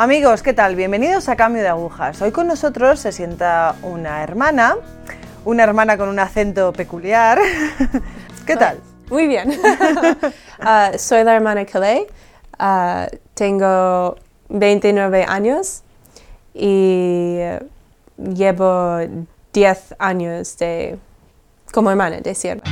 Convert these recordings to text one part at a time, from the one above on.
Amigos, ¿qué tal? Bienvenidos a Cambio de Agujas. Hoy con nosotros se sienta una hermana, una hermana con un acento peculiar. ¿Qué tal? Muy bien. Uh, soy la hermana Calais. Uh, tengo 29 años y llevo 10 años de, como hermana de sierva.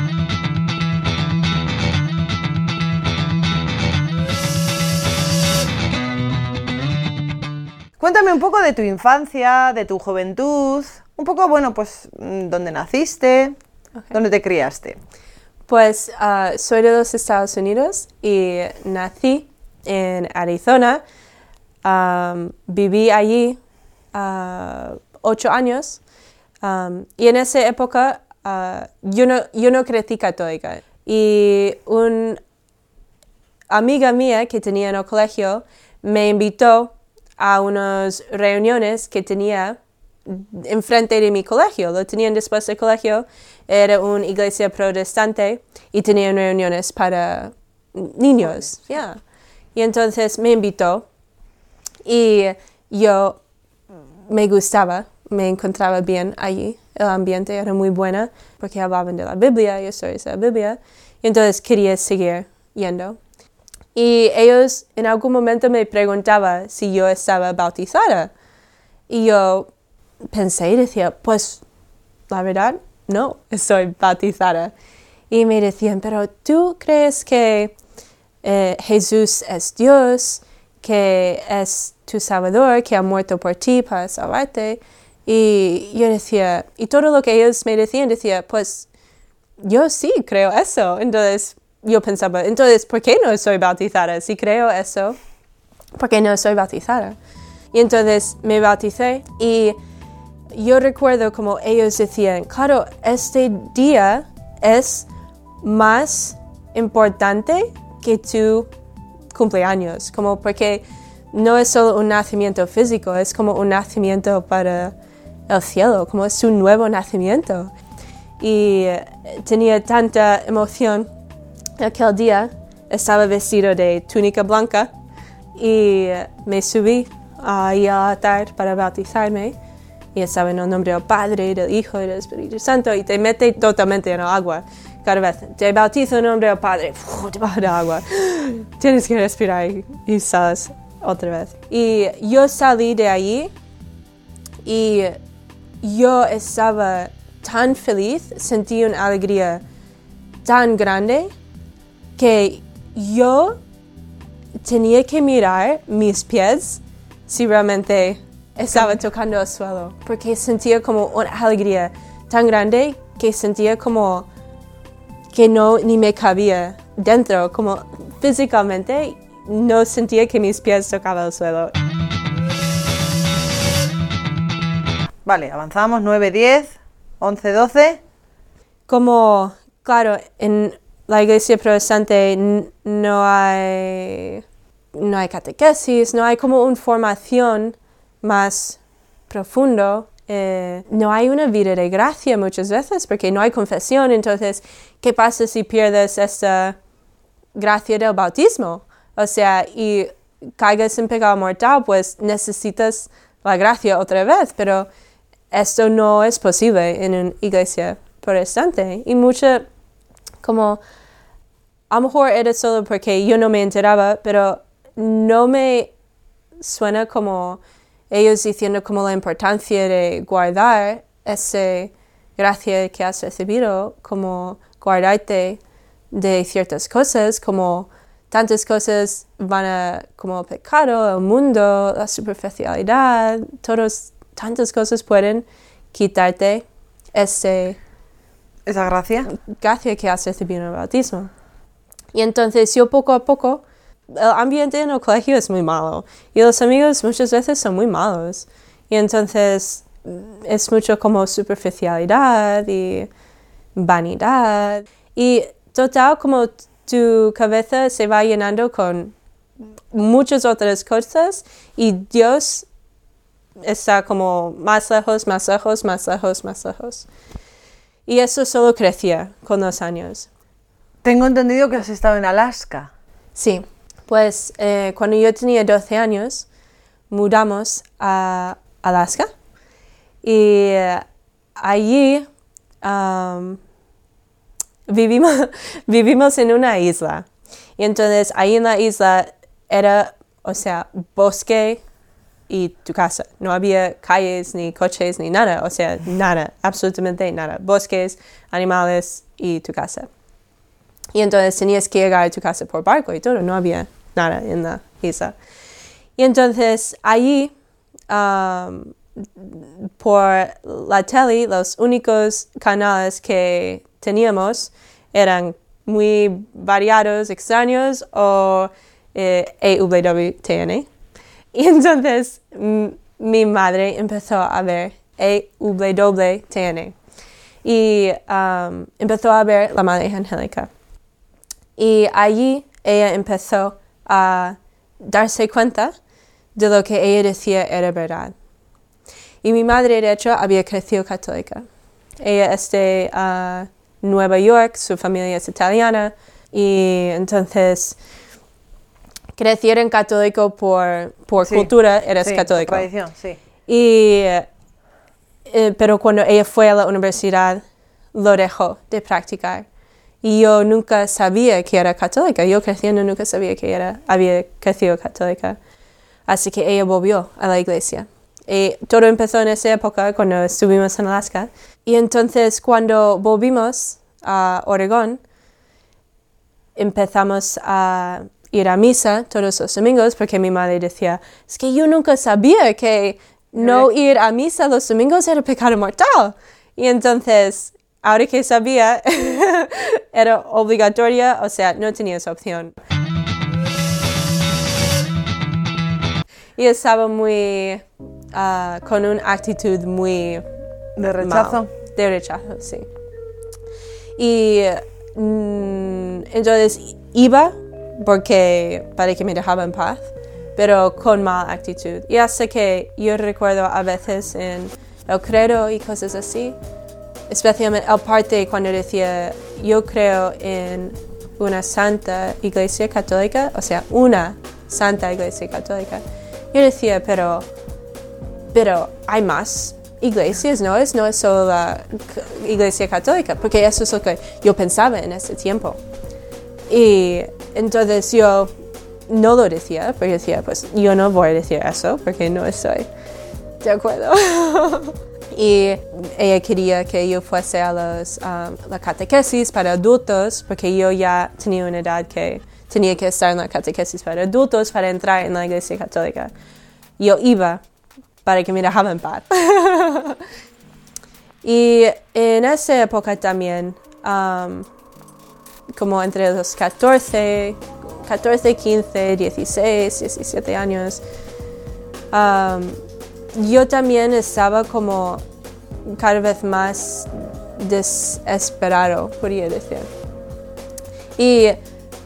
Cuéntame un poco de tu infancia, de tu juventud, un poco, bueno, pues, mm, dónde naciste, dónde te criaste. Pues uh, soy de los Estados Unidos y nací en Arizona. Um, viví allí uh, ocho años um, y en esa época uh, yo, no, yo no crecí católica. Y una amiga mía que tenía en el colegio me invitó a unas reuniones que tenía enfrente de mi colegio. Lo tenían después del colegio. Era una iglesia protestante y tenían reuniones para niños. Yeah. Y entonces me invitó y yo me gustaba, me encontraba bien allí. El ambiente era muy bueno porque hablaban de la Biblia y historias de la Biblia. Y entonces quería seguir yendo. Y ellos en algún momento me preguntaban si yo estaba bautizada. Y yo pensé y decía, pues la verdad, no, estoy bautizada. Y me decían, pero tú crees que eh, Jesús es Dios, que es tu Salvador, que ha muerto por ti para salvarte. Y yo decía, y todo lo que ellos me decían, decía, pues yo sí creo eso. Entonces, yo pensaba, entonces, ¿por qué no soy bautizada? Si creo eso, ¿por qué no soy bautizada? Y entonces me bauticé y yo recuerdo como ellos decían, claro, este día es más importante que tu cumpleaños, como porque no es solo un nacimiento físico, es como un nacimiento para el cielo, como es un nuevo nacimiento. Y tenía tanta emoción aquel día estaba vestido de túnica blanca y me subí ahí al altar para bautizarme y estaba en el nombre del Padre, del Hijo y del Espíritu Santo y te mete totalmente en el agua. Cada vez te bautizo en el nombre del Padre, te baja el agua. Tienes que respirar y, sales otra vez. Y yo salí de allí y yo estaba tan feliz, sentí una alegría tan grande que yo tenía que mirar mis pies si realmente estaba tocando el suelo, porque sentía como una alegría tan grande que sentía como que no ni me cabía dentro, como físicamente no sentía que mis pies tocaban el suelo. Vale, avanzamos 9, 10, 11, 12. Como, claro, en la iglesia protestante no hay, no hay catequesis, no hay como una formación más profundo. Eh, no hay una vida de gracia muchas veces porque no hay confesión. Entonces, ¿qué pasa si pierdes esta gracia del bautismo? O sea, y caigas en pecado mortal, pues necesitas la gracia otra vez. Pero esto no es posible en una iglesia protestante. Y mucha como a lo mejor era solo porque yo no me enteraba, pero no me suena como ellos diciendo como la importancia de guardar esa gracia que has recibido, como guardarte de ciertas cosas, como tantas cosas van a, como el pecado, el mundo, la superficialidad, todas, tantas cosas pueden quitarte ese esa gracia. Gracia que has recibido en el bautismo. Y entonces yo poco a poco, el ambiente en el colegio es muy malo y los amigos muchas veces son muy malos. Y entonces es mucho como superficialidad y vanidad. Y total como tu cabeza se va llenando con muchas otras cosas y Dios está como más lejos, más lejos, más lejos, más lejos. Y eso solo crecía con los años. Tengo entendido que has estado en Alaska. Sí, pues eh, cuando yo tenía 12 años mudamos a Alaska y eh, allí um, vivimos, vivimos en una isla. Y entonces ahí en la isla era, o sea, bosque y tu casa. No había calles ni coches ni nada, o sea, nada, absolutamente nada. Bosques, animales y tu casa. Y entonces tenías que llegar a tu casa por barco y todo, no había nada en la isla. Y entonces allí, um, por la tele, los únicos canales que teníamos eran muy variados, extraños o eh, EWTN. Y entonces mi madre empezó a ver EWTN y um, empezó a ver La Madre Angélica. Y allí ella empezó a darse cuenta de lo que ella decía era verdad. Y mi madre, de hecho, había crecido católica. Ella es de uh, Nueva York, su familia es italiana, y entonces crecieron católico por, por cultura, eres sí, católico. Tradición, sí. Y, eh, pero cuando ella fue a la universidad, lo dejó de practicar. Y yo nunca sabía que era católica. Yo creciendo nunca sabía que era, había crecido católica. Así que ella volvió a la iglesia. Y todo empezó en esa época cuando estuvimos en Alaska. Y entonces cuando volvimos a Oregón, empezamos a ir a misa todos los domingos porque mi madre decía, es que yo nunca sabía que no ir a misa los domingos era pecado mortal. Y entonces, ahora que sabía, era obligatoria, o sea, no tenías opción. Y estaba muy, ah, con una actitud muy De rechazo. mal, de rechazo, sí. Y mm, entonces iba porque para que me dejaba en paz, pero con mala actitud. Y hasta que yo recuerdo a veces en el credo y cosas así, especialmente el parte cuando decía yo creo en una santa iglesia católica, o sea, una santa iglesia católica. Yo decía, pero, pero hay más iglesias, ¿no? Es, no es solo la iglesia católica, porque eso es lo que yo pensaba en ese tiempo. Y entonces yo no lo decía, porque decía, pues yo no voy a decir eso, porque no estoy de acuerdo. y ella quería que yo fuese a los, um, la catequesis para adultos, porque yo ya tenía una edad que tenía que estar en la catequesis para adultos para entrar en la iglesia católica. Yo iba para que me dejaban en paz. y en esa época también, um, como entre los 14, 14, 15, 16, 17 años, yo también estaba como cada vez más desesperado, podría decir. Y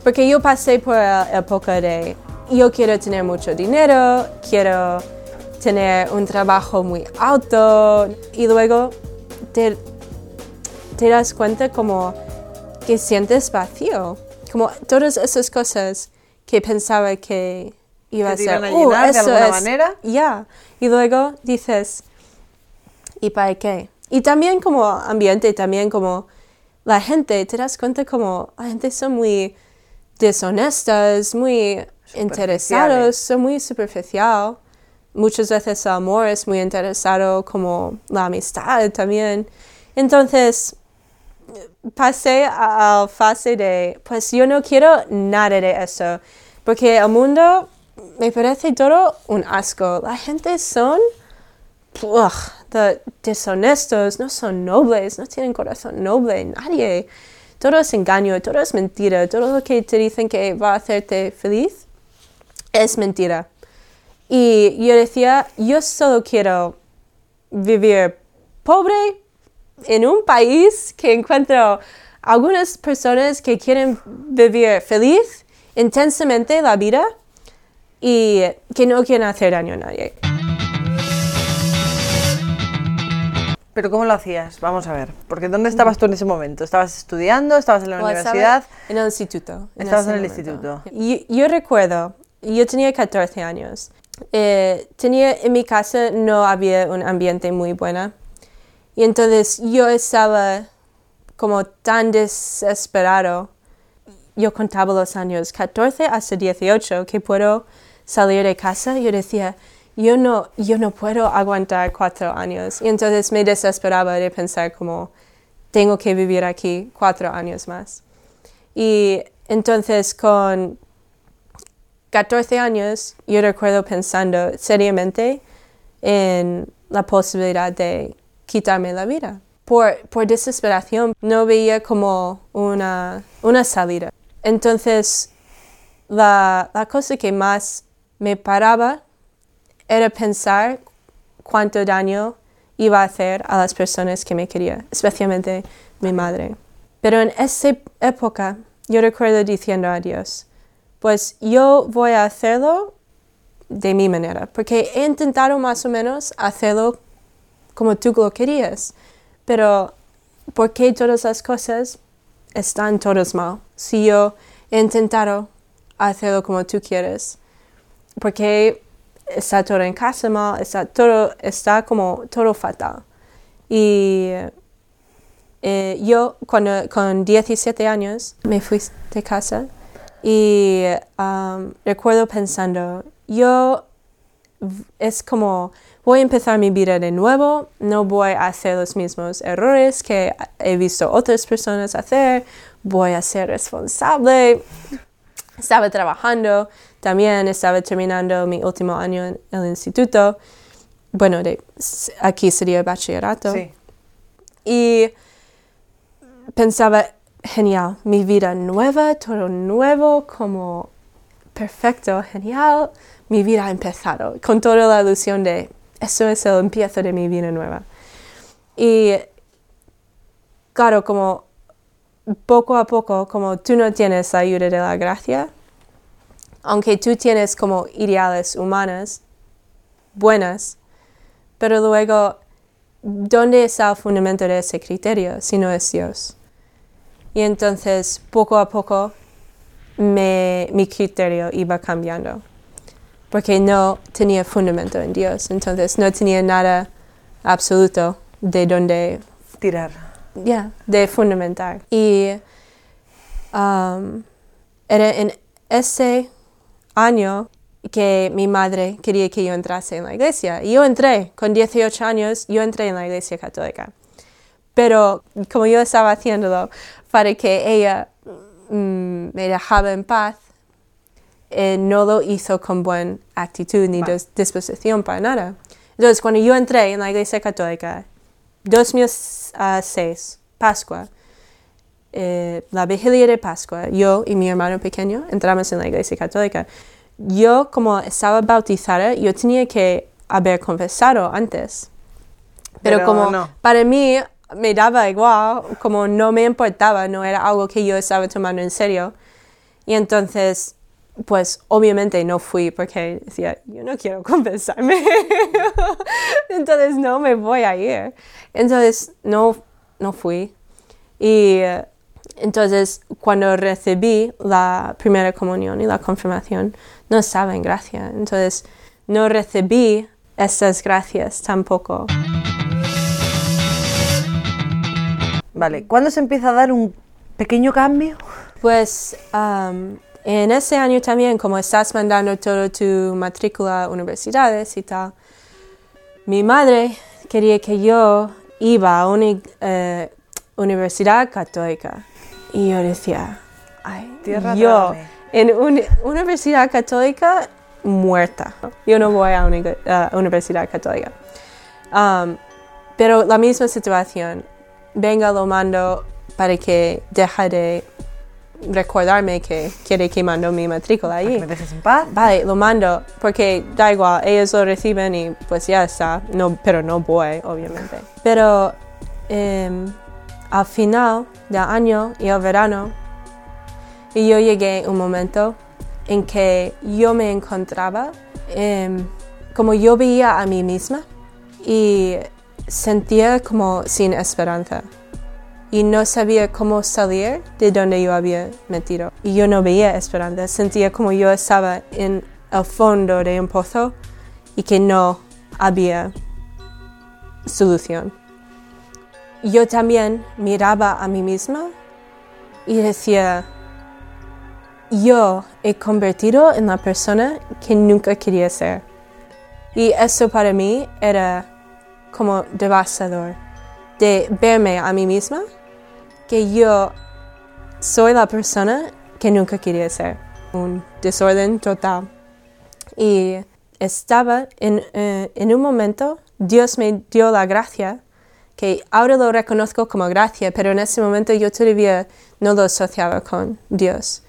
porque yo pasé por la época de yo quiero tener mucho dinero, quiero tener un trabajo muy alto y luego te, te das cuenta como que sientes vacío, como todas esas cosas que pensaba que iba Que a ser. "Uh, de alguna es". manera. Ya, y luego dices, ¿y para qué? Y también como ambiente, también como la gente, te das cuenta como la gente son muy deshonestas, muy interesados, son muy superficial. Muchas veces el amor es muy interesado como la amistad también. Entonces, pasé a la fase de, pues yo no quiero nada de eso, porque el mundo me parece todo un asco. La gente son ugh, de- deshonestos, no son nobles, no tienen corazón noble, nadie. Todo es engaño, todo es mentira, todo lo que te dicen que va a hacerte feliz es mentira. Y yo decía, yo solo quiero vivir pobre en un país que encuentro algunas personas que quieren vivir feliz, intensamente la vida y que no quieren hacer daño a nadie. Pero ¿cómo lo hacías? Vamos a ver. Porque ¿dónde estabas tú en ese momento? ¿Estabas estudiando? ¿Estabas en la Bueno, estaba universidad? En el instituto. Estabas ese en el momento. instituto. Yo, yo recuerdo, yo tenía 14 años eh, tenía en mi casa no había un ambiente muy bueno. Y entonces yo estaba como tan desesperado. Yo contaba los años 14 hasta 18 que puedo salir de casa. Yo decía, yo no, yo no puedo aguantar cuatro años. Y entonces me desesperaba de pensar como, tengo que vivir aquí cuatro años más. Y entonces con 14 años yo recuerdo pensando seriamente en la posibilidad de quitarme la vida. Por, por desesperación no veía como una, una salida. Entonces la, la cosa que más me paraba era pensar cuánto daño iba a hacer a las personas que me querían, especialmente mi madre. Pero en esa época yo recuerdo diciendo a Dios, pues yo voy a hacerlo de mi manera, porque he intentado más o menos hacerlo como tú lo querías, pero ¿por qué todas las cosas están todas mal? Si yo he intentado hacerlo como tú quieres, porque está todo en casa mal, está todo, está como todo fatal. Y eh, yo cuando, con 17 años me fui de casa y um, recuerdo pensando, yo es como voy a empezar mi vida de nuevo, no voy a hacer los mismos errores que he visto otras personas hacer, voy a ser responsable. Estaba trabajando, también estaba terminando mi último año en el instituto, bueno, de, aquí sería bachillerato. Sí. Y pensaba, genial, mi vida nueva, todo nuevo, como perfecto, genial, mi vida ha empezado, con toda la ilusión de, eso es el empiezo de mi vida nueva. Y claro, como poco a poco, como tú no tienes la ayuda de la gracia, aunque tú tienes como ideales humanas buenas, pero luego, ¿dónde está el fundamento de ese criterio si no es Dios? Y entonces, poco a poco, me, mi criterio iba cambiando, porque no tenía fundamento en Dios, entonces no tenía nada absoluto de donde Tirar. ya, de fundamentar. Y um, era en ese año que mi madre quería que yo entrase en la iglesia. Y yo entré, con 18 años, yo entré en la iglesia católica. Pero como yo estaba haciéndolo para que ella mm, me dejaba en paz, eh, no lo hizo con buena actitud ni disposición para nada. Entonces, cuando yo entré en la iglesia católica, 2006, Pascua, eh, la vigilia de Pascua, yo y mi hermano pequeño entramos en la iglesia católica. Yo, como estaba bautizada, yo tenía que haber confesado antes. Pero, Pero como no. para mí me daba igual, como no me importaba, no era algo que yo estaba tomando en serio. Y entonces, pues obviamente no fui porque decía, yo no quiero confesarme. entonces no me voy a ir. Entonces no, no fui. Y eh, entonces cuando recibí la primera comunión y la confirmación, no estaba en gracia. Entonces no recibí esas gracias tampoco. Vale, ¿cuándo se empieza a dar un pequeño cambio? Pues en ese año también, como estás mandando toda tu matrícula a universidades y tal, mi madre quería que yo iba a una eh, universidad católica. Y yo decía, ay, Tierra yo en una universidad católica muerta. Yo no voy a una eh, universidad católica. Um, pero la misma situación, venga lo mando para que deje de recordarme que quiere que mando mi matrícula allí. me dejes en paz. Vale, lo mando porque da igual, ellos lo reciben y pues ya está, no, pero no voy, obviamente. Pero em, al final del año y el verano, y yo llegué a un momento en que yo me encontraba em, como yo veía a mí misma y sentía como sin esperanza y no sabía cómo salir de donde yo había metido. Y yo no veía esperanza, sentía como yo estaba en el fondo de un pozo y que no había solución. Yo también miraba a mí misma y decía, yo he convertido en la persona que nunca quería ser. Y eso para mí era como devastador, de verme a mí misma, que yo soy la persona que nunca quería ser. Un desorden total. Y estaba en, eh, en un momento, Dios me dio la gracia, que ahora lo reconozco como gracia, pero en ese momento yo todavía no lo asociaba con Dios.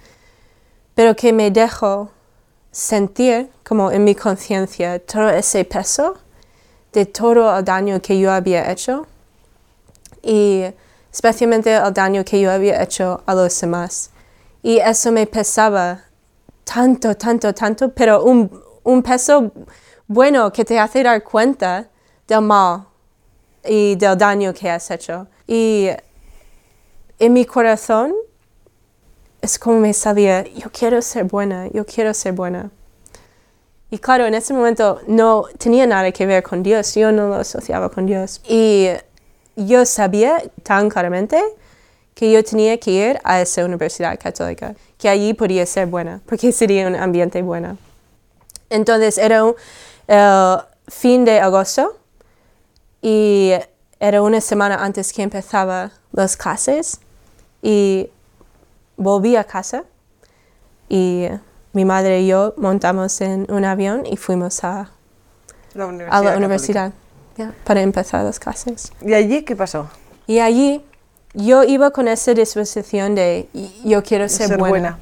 Pero que me dejó sentir como en mi conciencia todo ese peso de todo el daño que yo había hecho y especialmente el daño que yo había hecho a los demás. Y eso me pesaba tanto, tanto, tanto, pero un, un peso bueno que te hace dar cuenta del mal y del daño que has hecho. Y en mi corazón es como me salía, yo quiero ser buena, yo quiero ser buena. Y claro, en ese momento no tenía nada que ver con Dios, yo no lo asociaba con Dios. Y yo sabía tan claramente que yo tenía que ir a esa universidad católica, que allí podía ser buena, porque sería un ambiente bueno. Entonces era el fin de agosto y era una semana antes que empezaba las clases y volví a casa y mi madre y yo montamos en un avión y fuimos a La a la universidad ya, para empezar las clases. ¿Y allí qué pasó? Y allí yo iba con esa disposición de "Y- yo quiero ser, Ser buena. buena.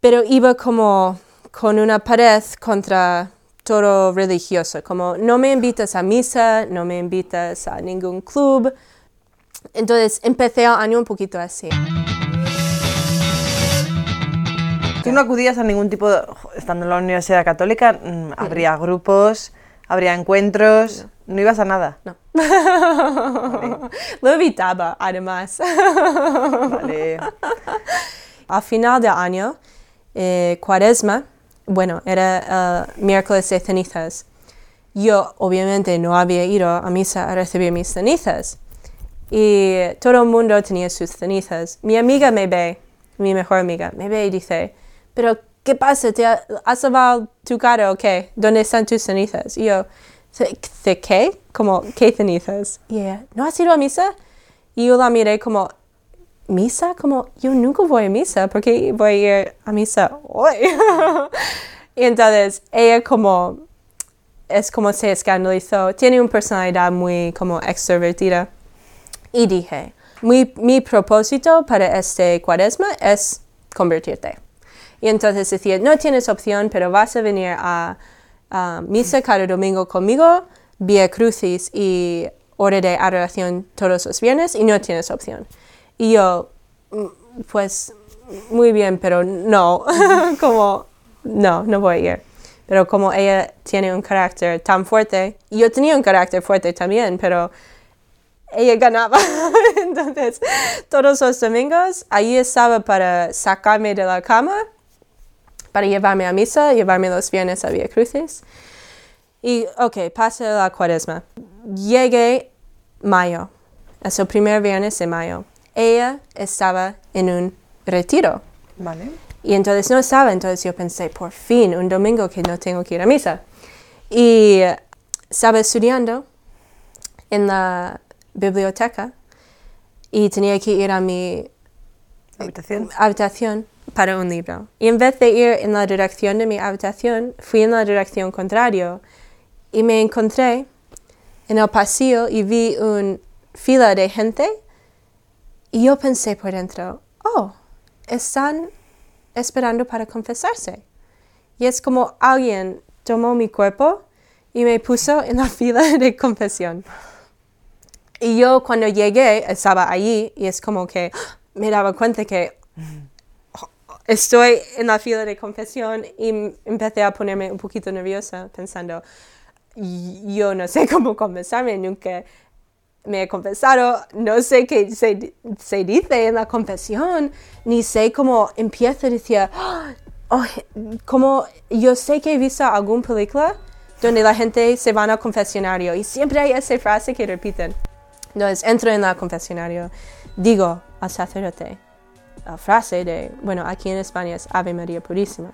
Pero iba como con una pared contra todo religioso, como no me invitas a misa, no me invitas a ningún club. Entonces empecé el año un poquito así. ¿Tú no acudías a ningún tipo de... Estando en la Universidad Católica, mm, habría grupos, habría encuentros, no ibas a nada. No. Lo evitaba, además. Vale. Al final del año, eh, cuaresma, bueno, era el miércoles de cenizas. Yo obviamente no había ido a misa a recibir mis cenizas. Y todo el mundo tenía sus cenizas. Mi amiga me ve, mi mejor amiga, me ve y dice, pero ¿qué pasa? ¿Te ha- has lavado tu cara o qué? ¿Dónde están tus cenizas? Y yo, "¿Ce- ¿de qué? Como, ¿qué cenizas? Y ella, ¿no has ido a misa? Y yo la miré como, ¿misa? Como, yo nunca voy a misa, ¿por qué voy a ir a misa hoy? y entonces ella como, es como se escandalizó, tiene una personalidad muy como extrovertida. Y dije, mi, mi propósito para este cuaresma es convertirte. Y entonces decía, no tienes opción, pero vas a venir a, a misa cada domingo conmigo, vía crucis y hora de adoración todos los viernes y no tienes opción. Y yo, "Mm, pues, muy bien, pero no, como, no, no voy a ir. Pero como ella tiene un carácter tan fuerte, yo tenía un carácter fuerte también, pero ella ganaba. Entonces, todos los domingos, allí estaba para sacarme de la cama, para llevarme a misa, llevarme los viernes a Vía Crucis. Y, ok, pasa la cuaresma. Llegué mayo, es el primer viernes de mayo. Ella estaba en un retiro. Vale. Y entonces no estaba, entonces yo pensé, por fin, un domingo que no tengo que ir a misa. Y estaba estudiando en la biblioteca y tenía que ir a mi Habitación. habitación para un libro. Y en vez de ir en la dirección de mi habitación, fui en la dirección contraria y me encontré en el pasillo y vi una fila de gente y yo pensé por dentro, oh, están esperando para confesarse. Y es como alguien tomó mi cuerpo y me puso en la fila de confesión. Y yo cuando llegué estaba allí y es como que me daba cuenta que estoy en la fila de confesión y empecé a ponerme un poquito nerviosa pensando, "Y- yo no sé cómo confesarme, nunca me he confesado, no sé qué se, se dice en la confesión, ni sé cómo empieza a decir, "Ah, oh, como yo sé que he visto alguna película donde la gente se va al confesionario y siempre hay esa frase que repiten. Entonces entro en el confesionario, digo al sacerdote frase de, bueno, aquí en España es Ave María Purísima.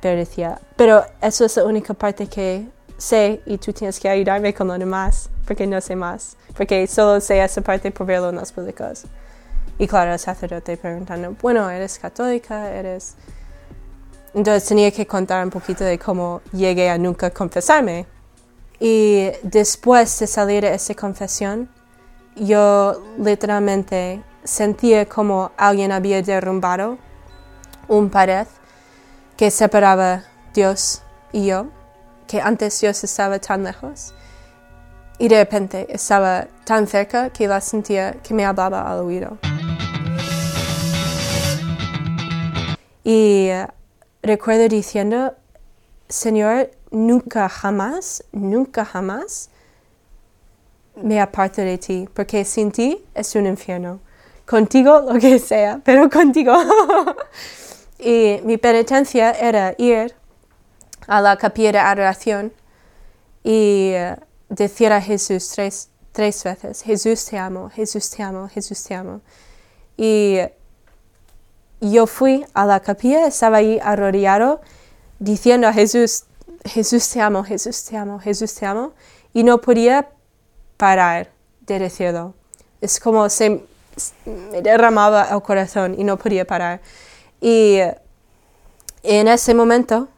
Pero decía, pero eso es la única parte que sé y tú tienes que ayudarme con lo demás, porque no sé más, porque solo sé esa parte por verlo en los públicos. Y claro, el sacerdote preguntando, bueno, ¿eres católica? ¿Eres...? Entonces tenía que contar un poquito de cómo llegué a nunca confesarme. Y después de salir de esa confesión, yo literalmente sentía como alguien había derrumbado un pared que separaba Dios y yo, que antes Dios estaba tan lejos y de repente estaba tan cerca que la sentía que me hablaba al oído. Y recuerdo diciendo, Señor, nunca jamás, nunca jamás me aparto de ti, porque sin ti es un infierno. Contigo lo que sea, pero contigo. y mi penitencia era ir a la capilla de adoración y decir a Jesús tres, tres veces, Jesús te amo, Jesús te amo, Jesús te amo. Y yo fui a la capilla, estaba ahí arrodillado, diciendo a Jesús, Jesús te amo, Jesús te amo, Jesús te amo, y no podía parar de decirlo. Es como se me derramaba el corazón y no podía parar. Y en ese momento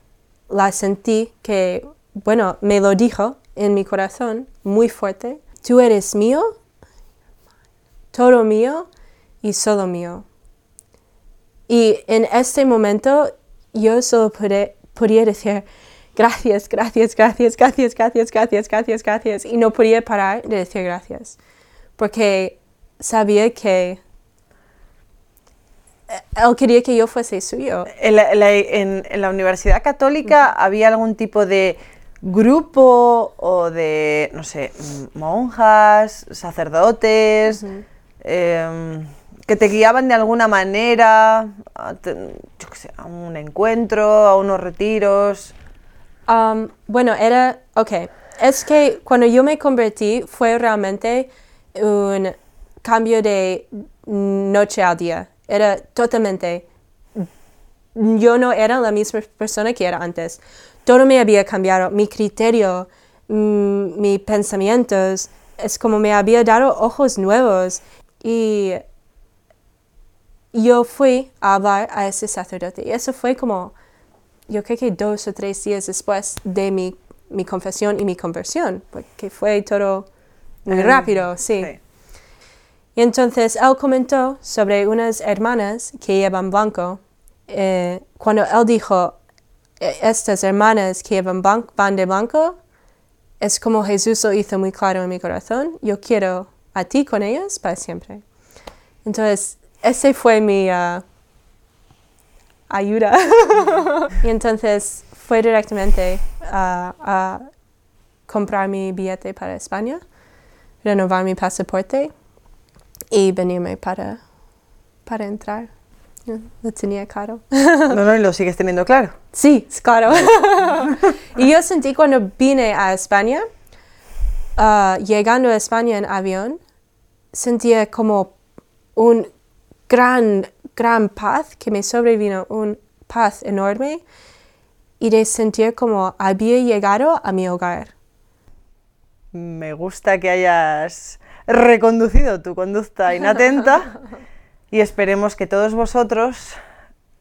la sentí que, bueno, me lo dijo en mi corazón muy fuerte, tú eres mío, todo mío y solo mío. Y en este momento yo solo podía decir, gracias, gracias, gracias, gracias, gracias, gracias, gracias, gracias. Y no podía parar de decir gracias. Porque sabía que él quería que yo fuese suyo. ¿En la, Universidad Católica había algún tipo de grupo o de, no sé, monjas, sacerdotes, em, que te guiaban de alguna manera a, a un encuentro, a unos retiros? Um, bueno, era, ok, es que cuando yo me convertí fue realmente un cambio de noche al día. Era totalmente... Yo no era la misma persona que era antes. Todo me había cambiado. Mi criterio, mm, mis pensamientos, es como me había dado ojos nuevos. Y yo fui a hablar a ese sacerdote. Y eso fue como, yo creo que dos o tres días después de mi, mi confesión y mi conversión, porque fue todo muy rápido, sí. Y entonces él comentó sobre unas hermanas que llevan blanco. Eh, cuando él dijo, e, estas hermanas que llevan blanco, van de blanco, es como Jesús lo hizo muy claro en mi corazón. Yo quiero a ti con ellas para siempre. Entonces, ese fue mi uh, ayuda. y entonces fue directamente a comprar mi billete para España, renovar mi pasaporte y venirme para, para entrar. Lo tenía claro. No, no, y lo sigues teniendo claro. Sí, es claro. y yo sentí cuando vine a España, uh, llegando a España en avión, sentía como un gran, gran paz que me sobrevino, un paz enorme y de sentir como había llegado a mi hogar. Me gusta que hayas reconducido tu conducta inatenta y esperemos que todos vosotros,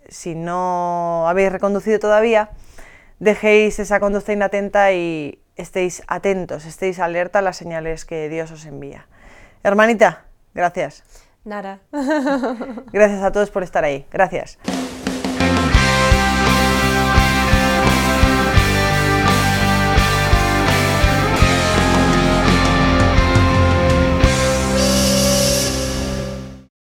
si no habéis reconducido todavía, dejéis esa conducta inatenta y estéis atentos, estéis alerta a las señales que Dios os envía. Hermanita, gracias. Nada. Gracias a todos por estar ahí. Gracias.